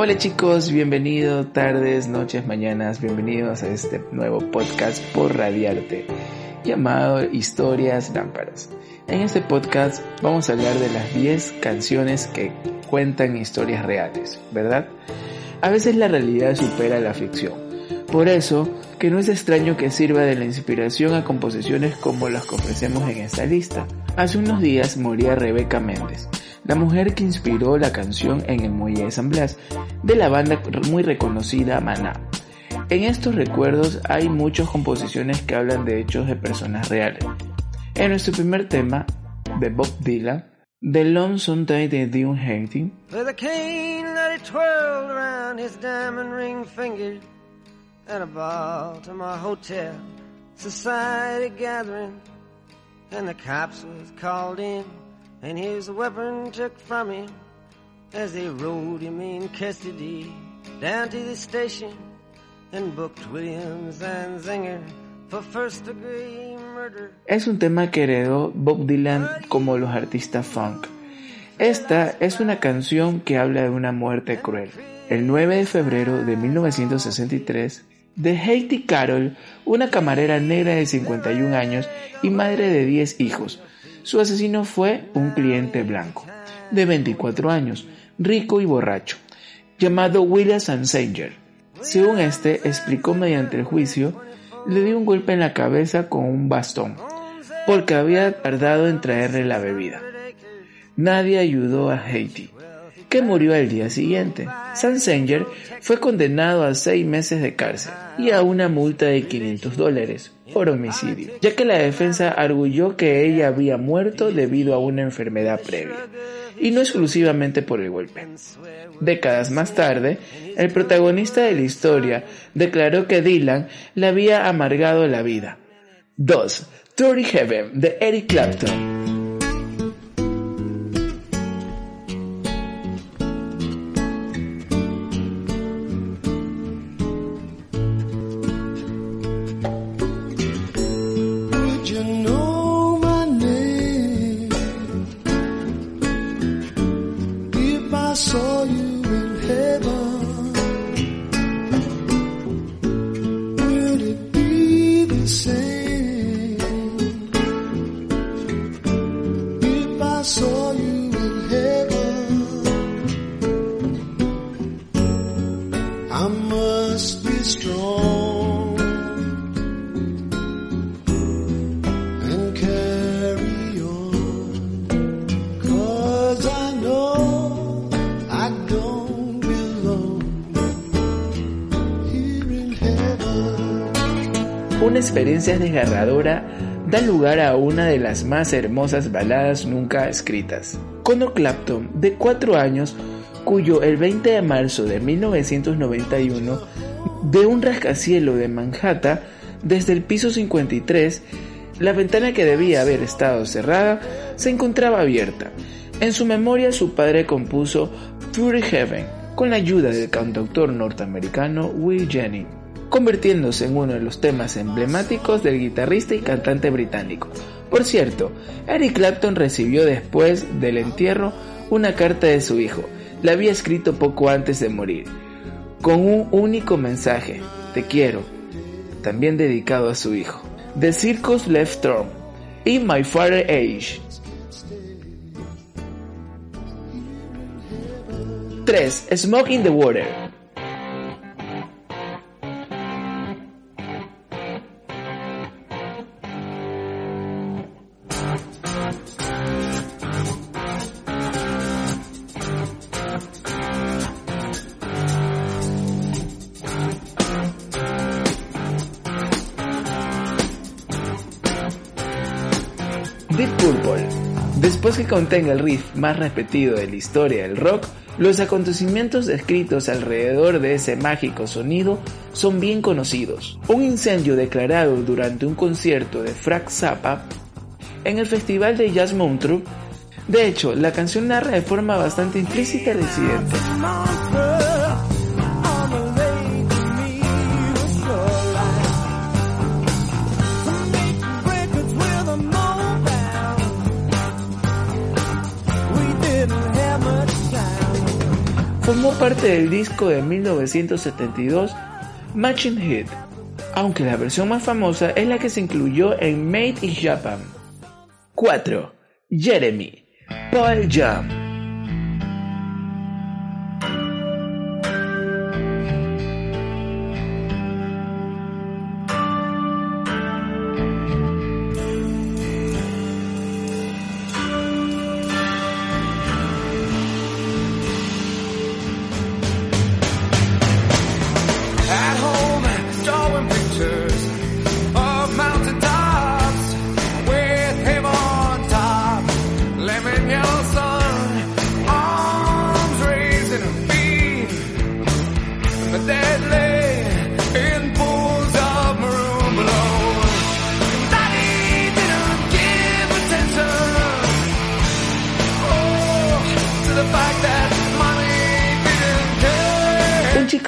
Hola chicos, bienvenidos, tardes, noches, mañanas, bienvenidos a este nuevo podcast por Radiarte, llamado Historias Lámparas. En este podcast vamos a hablar de las 10 canciones que cuentan historias reales, ¿verdad? A veces la realidad supera la ficción. Por eso, que no es extraño que sirva de la inspiración a composiciones como las que ofrecemos en esta lista. Hace unos días moría Rebeca Méndez, la mujer que inspiró la canción en el Muelle de San Blas, de la banda muy reconocida Maná. En estos recuerdos hay muchas composiciones que hablan de hechos de personas reales. En nuestro primer tema, de Bob Dylan, The Lonesome Day de Dune Hating, and a ball to my hotel. Society gathering, and the cops was called in, and his weapon took from him as they rode him in custody down to the station and booked Williams and Zinger for first degree murder. Es un tema que heredó Bob Dylan como los artistas funk. Esta es una canción que habla de una muerte cruel. El 9 de febrero de 1963, de Haiti Carroll, una camarera negra de 51 años y madre de 10 hijos. Su asesino fue un cliente blanco, de 24 años, rico y borracho, llamado William Sansanger. Según este, explicó mediante el juicio, le dio un golpe en la cabeza con un bastón, porque había tardado en traerle la bebida. Nadie ayudó a Haiti que murió al día siguiente. Sansenger fue condenado a seis meses de cárcel y a una multa de 500 dólares por homicidio, ya que la defensa arguyó que ella había muerto debido a una enfermedad previa, y no exclusivamente por el golpe. Décadas más tarde, el protagonista de la historia declaró que Dylan le había amargado la vida. 2. Dirty Heaven de Eric Clapton Una experiencia desgarradora da lugar a una de las más hermosas baladas nunca escritas. Conor Clapton, de 4 años, cuyo el 20 de marzo de 1991, de un rascacielo de Manhattan, desde el piso 53, la ventana que debía haber estado cerrada se encontraba abierta. En su memoria su padre compuso Fury Heaven con la ayuda del cantautor norteamericano Will Jennings convirtiéndose en uno de los temas emblemáticos del guitarrista y cantante británico. Por cierto, Eric Clapton recibió después del entierro una carta de su hijo. La había escrito poco antes de morir, con un único mensaje, te quiero, también dedicado a su hijo. The Circus Left Turn y My Father Age. 3. Smoke in the Water que contenga el riff más repetido de la historia del rock, los acontecimientos descritos alrededor de ese mágico sonido son bien conocidos. Un incendio declarado durante un concierto de Frank Zappa en el Festival de Jazz Montreux. De hecho, la canción narra de forma bastante implícita el incidente. Formó parte del disco de 1972 Matching Hit, aunque la versión más famosa es la que se incluyó en Made in Japan. 4. Jeremy, Paul Jam.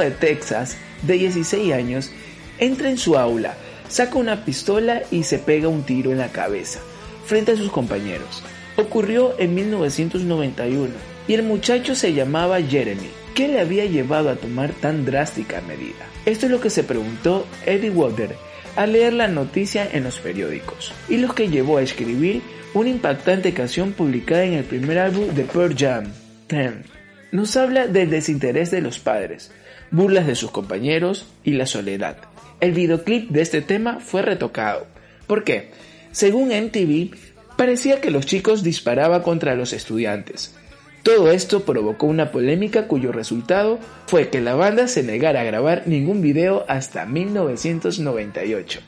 De Texas, de 16 años, entra en su aula, saca una pistola y se pega un tiro en la cabeza, frente a sus compañeros. Ocurrió en 1991 y el muchacho se llamaba Jeremy. ¿Qué le había llevado a tomar tan drástica medida? Esto es lo que se preguntó Eddie Water al leer la noticia en los periódicos y lo que llevó a escribir una impactante canción publicada en el primer álbum de Pearl Jam, Ten. Nos habla del desinterés de los padres, burlas de sus compañeros y la soledad. El videoclip de este tema fue retocado. ¿Por qué? Según MTV, parecía que los chicos disparaban contra los estudiantes. Todo esto provocó una polémica cuyo resultado fue que la banda se negara a grabar ningún video hasta 1998.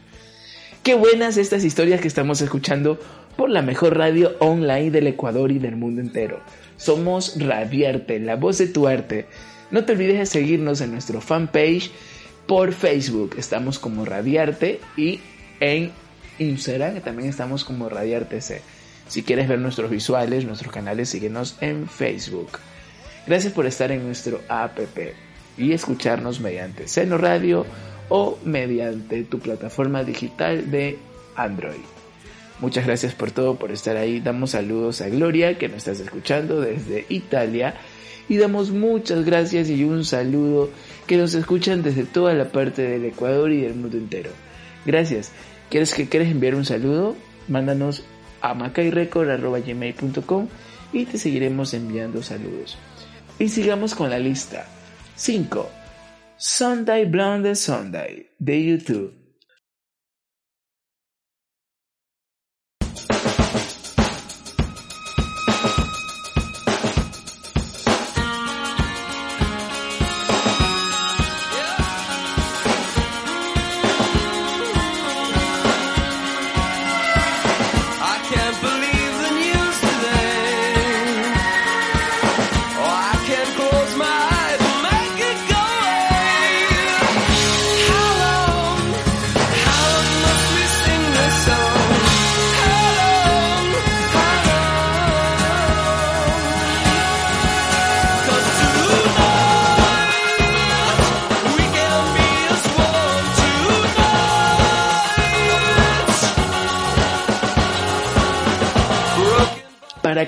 Qué buenas estas historias que estamos escuchando por la mejor radio online del Ecuador y del mundo entero. Somos Radiarte, la voz de tu arte. No te olvides de seguirnos en nuestro fanpage por Facebook. Estamos como Radiarte y en Instagram también estamos como C. Si quieres ver nuestros visuales, nuestros canales, síguenos en Facebook. Gracias por estar en nuestro app y escucharnos mediante Seno Radio o mediante tu plataforma digital de Android. Muchas gracias por todo, por estar ahí. Damos saludos a Gloria, que nos estás escuchando desde Italia y damos muchas gracias y un saludo que nos escuchan desde toda la parte del Ecuador y del mundo entero. Gracias. ¿Quieres que quieres enviar un saludo? Mándanos a macayrecord.com y te seguiremos enviando saludos. Y sigamos con la lista. 5. Sunday Blonde Sunday de YouTube.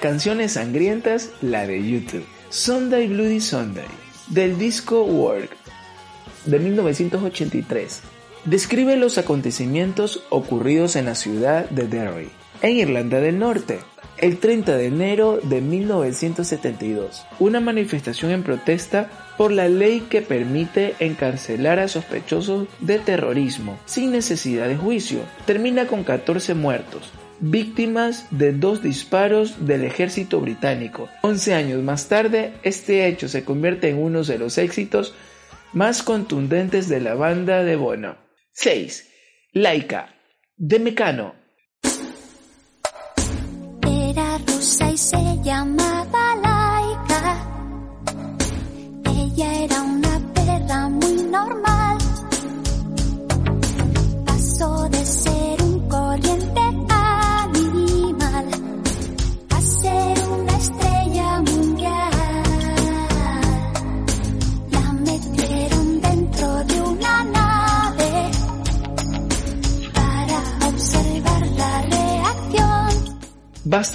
Canciones sangrientas, la de YouTube. Sunday Bloody Sunday, del disco Work, de 1983. Describe los acontecimientos ocurridos en la ciudad de Derry, en Irlanda del Norte, el 30 de enero de 1972. Una manifestación en protesta por la ley que permite encarcelar a sospechosos de terrorismo sin necesidad de juicio. Termina con 14 muertos, víctimas de dos disparos del ejército británico. Once años más tarde, este hecho se convierte en uno de los éxitos más contundentes de la banda de Bono. 6. Laika, de Mecano. Era rusa y se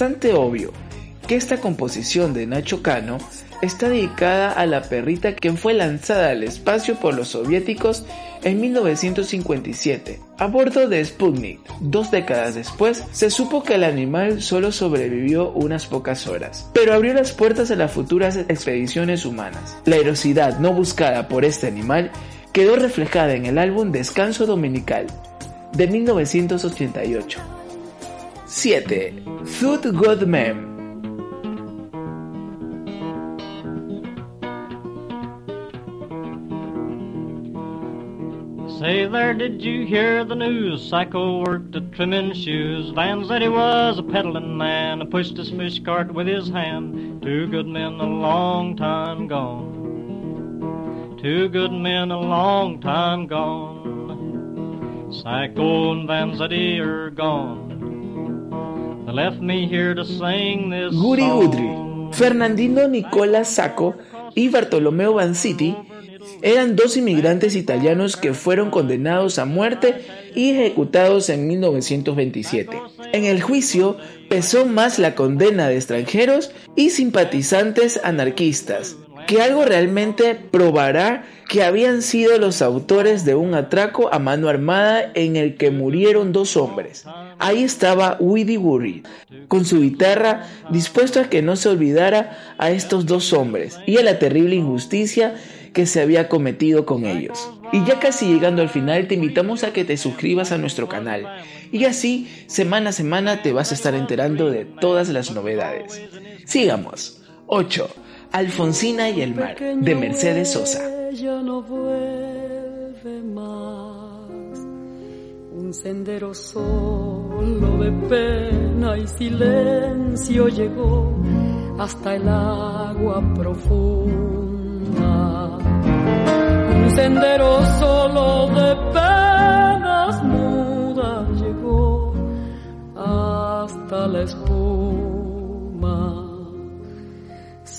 bastante obvio. que esta composición de Nacho Cano está dedicada a la perrita que fue lanzada al espacio por los soviéticos en 1957 a bordo de Sputnik. Dos décadas después se supo que el animal solo sobrevivió unas pocas horas, pero abrió las puertas a las futuras expediciones humanas. La heroicidad no buscada por este animal quedó reflejada en el álbum Descanso Dominical de 1988. 7. Thud Man Say there, did you hear the news? Psycho worked at trimming shoes. Van Vanzetti was a peddling man, pushed his fish cart with his hand. Two good men a long time gone. Two good men a long time gone. Psycho and Van Vanzetti are gone. They left me here to sing this Guri. Gudri, Fernandino Nicola Sacco y Bartolomeo Vanzetti eran dos inmigrantes italianos que fueron condenados a muerte y ejecutados en 1927. En el juicio pesó más la condena de extranjeros y simpatizantes anarquistas, que algo realmente probará que habían sido los autores de un atraco a mano armada en el que murieron dos hombres. Ahí estaba Widdy Worry, con su guitarra, dispuesto a que no se olvidara a estos dos hombres y a la terrible injusticia que se había cometido con ellos. Y ya casi llegando al final te invitamos a que te suscribas a nuestro canal y así semana a semana te vas a estar enterando de todas las novedades. Sigamos. 8. Alfonsina y el mar de Mercedes Sosa. Ya no vuelve más. Un sendero solo de pena y silencio llegó hasta el agua profunda. Un sendero solo de penas mudas llegó hasta la espuma.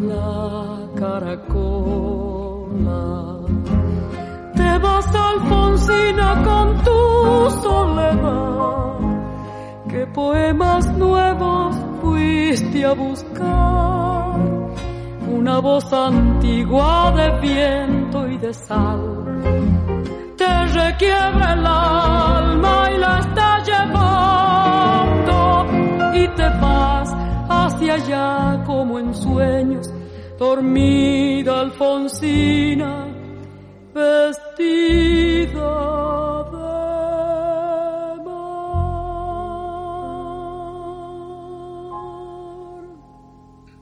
la caracola. Te vas Alfonsina con tu soledad, que poemas nuevos fuiste a buscar, una voz antigua de viento y de sal. Te requiebra el alma y la está llevando y te vas hacia allá como en sueños, dormida Alfonsina, vestida de.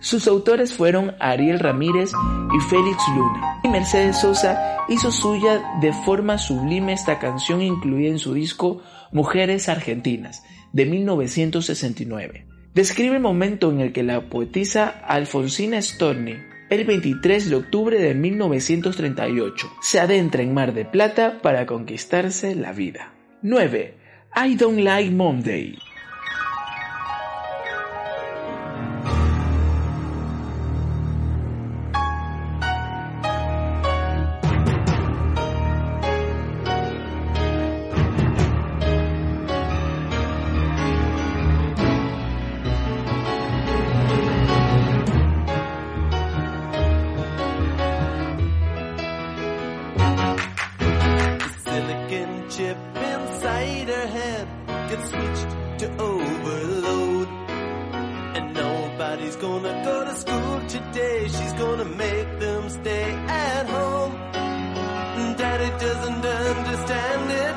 Sus autores fueron Ariel Ramírez y Félix Luna. Y Mercedes Sosa hizo suya de forma sublime esta canción incluida en su disco Mujeres Argentinas de 1969. Describe el momento en el que la poetisa Alfonsina Storni, el 23 de octubre de 1938, se adentra en Mar de Plata para conquistarse la vida. 9. I Don't Like Monday. Chip inside her head gets switched to overload. And nobody's gonna go to school today. She's gonna make them stay at home. Daddy doesn't understand it.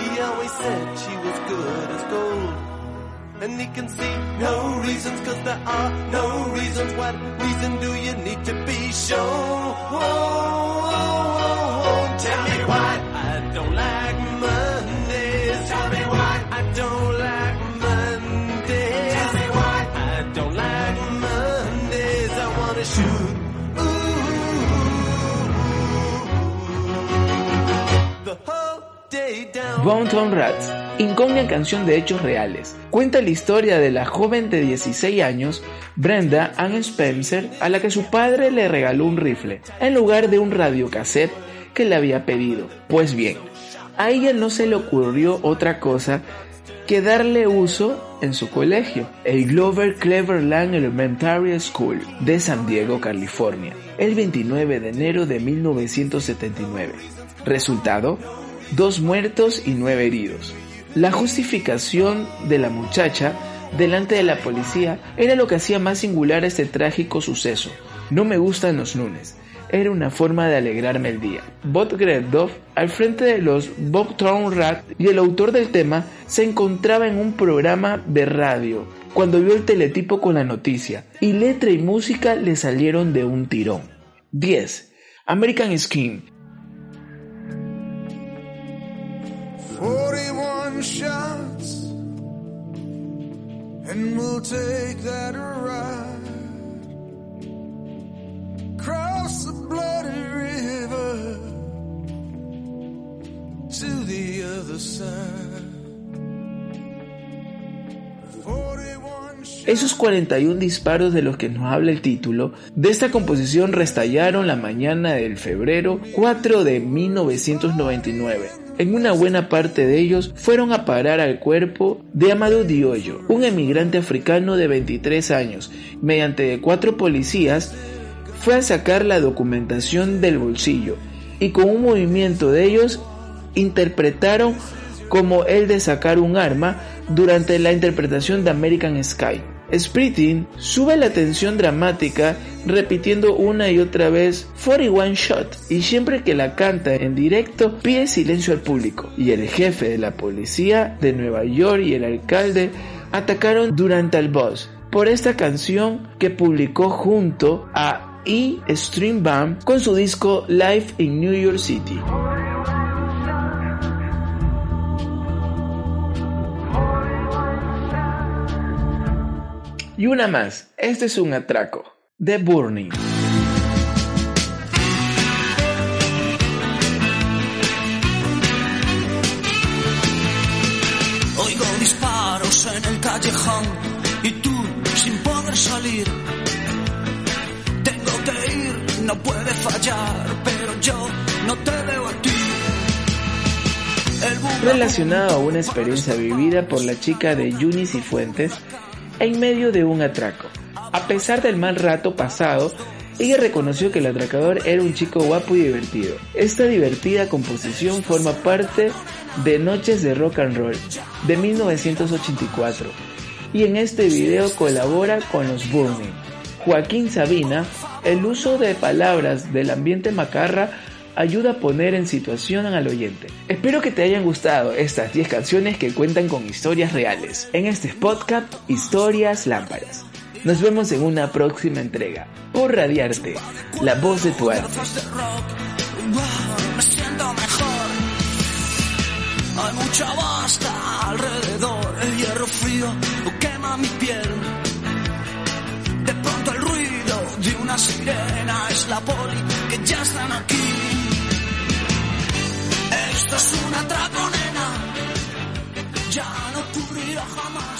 He always said she was good as gold. And he can see no reasons, cause there are no reasons. What reason do you need to be shown? Tell me why I don't like shoot. Bounton Rats, incógnita canción de hechos reales, cuenta la historia de la joven de 16 años, Brenda Ann Spencer, a la que su padre le regaló un rifle, en lugar de un radiocassette que le había pedido. Pues bien, a ella no se le ocurrió otra cosa que darle uso en su colegio, el Glover Cleverland Elementary School de San Diego, California, el 29 de enero de 1979. Resultado, dos muertos y nueve heridos. La justificación de la muchacha delante de la policía era lo que hacía más singular este trágico suceso. No me gustan los lunes. Era una forma de alegrarme el día. Bob Geldof, al frente de los Bobtown Rat y el autor del tema, se encontraba en un programa de radio cuando vio el teletipo con la noticia y letra y música le salieron de un tirón. 10. American Skin 41 shots, and we'll take that ride. Esos 41 disparos de los que nos habla el título de esta composición restallaron la mañana del febrero 4 de 1999. En una buena parte de ellos fueron a parar al cuerpo de Amadou Diollo, un emigrante africano de 23 años. Mediante cuatro policías fue a sacar la documentación del bolsillo y con un movimiento de ellos interpretaron como el de sacar un arma durante la interpretación de American Sky. Spriting sube la tensión dramática repitiendo una y otra vez 41 Shot y siempre que la canta en directo pide silencio al público y el jefe de la policía de Nueva York y el alcalde atacaron durante el boss por esta canción que publicó junto a E Stream Band con su disco Live in New York City. Y una más, este es un atraco, The Burning. Oigo disparos en el callejón y tú sin poder salir. Tengo que ir, no puede fallar, pero yo no te veo a ti. Relacionado a una experiencia vivida por la chica de Yunis y Fuentes en medio de un atraco. A pesar del mal rato pasado, ella reconoció que el atracador era un chico guapo y divertido. Esta divertida composición forma parte de Noches de Rock and Roll de 1984 y en este video colabora con los Burning. Joaquín Sabina, el uso de palabras del ambiente macarra ayuda a poner en situación al oyente. Espero que te hayan gustado estas 10 canciones que cuentan con historias reales. En este podcast, Historias Lámparas. Nos vemos en una próxima entrega. Por Radiarte, la voz de tu piel. De pronto el ruido de una sirena es la poli que ya están aquí. Esto es una atraco, nena. Ya no ocurrirá jamás.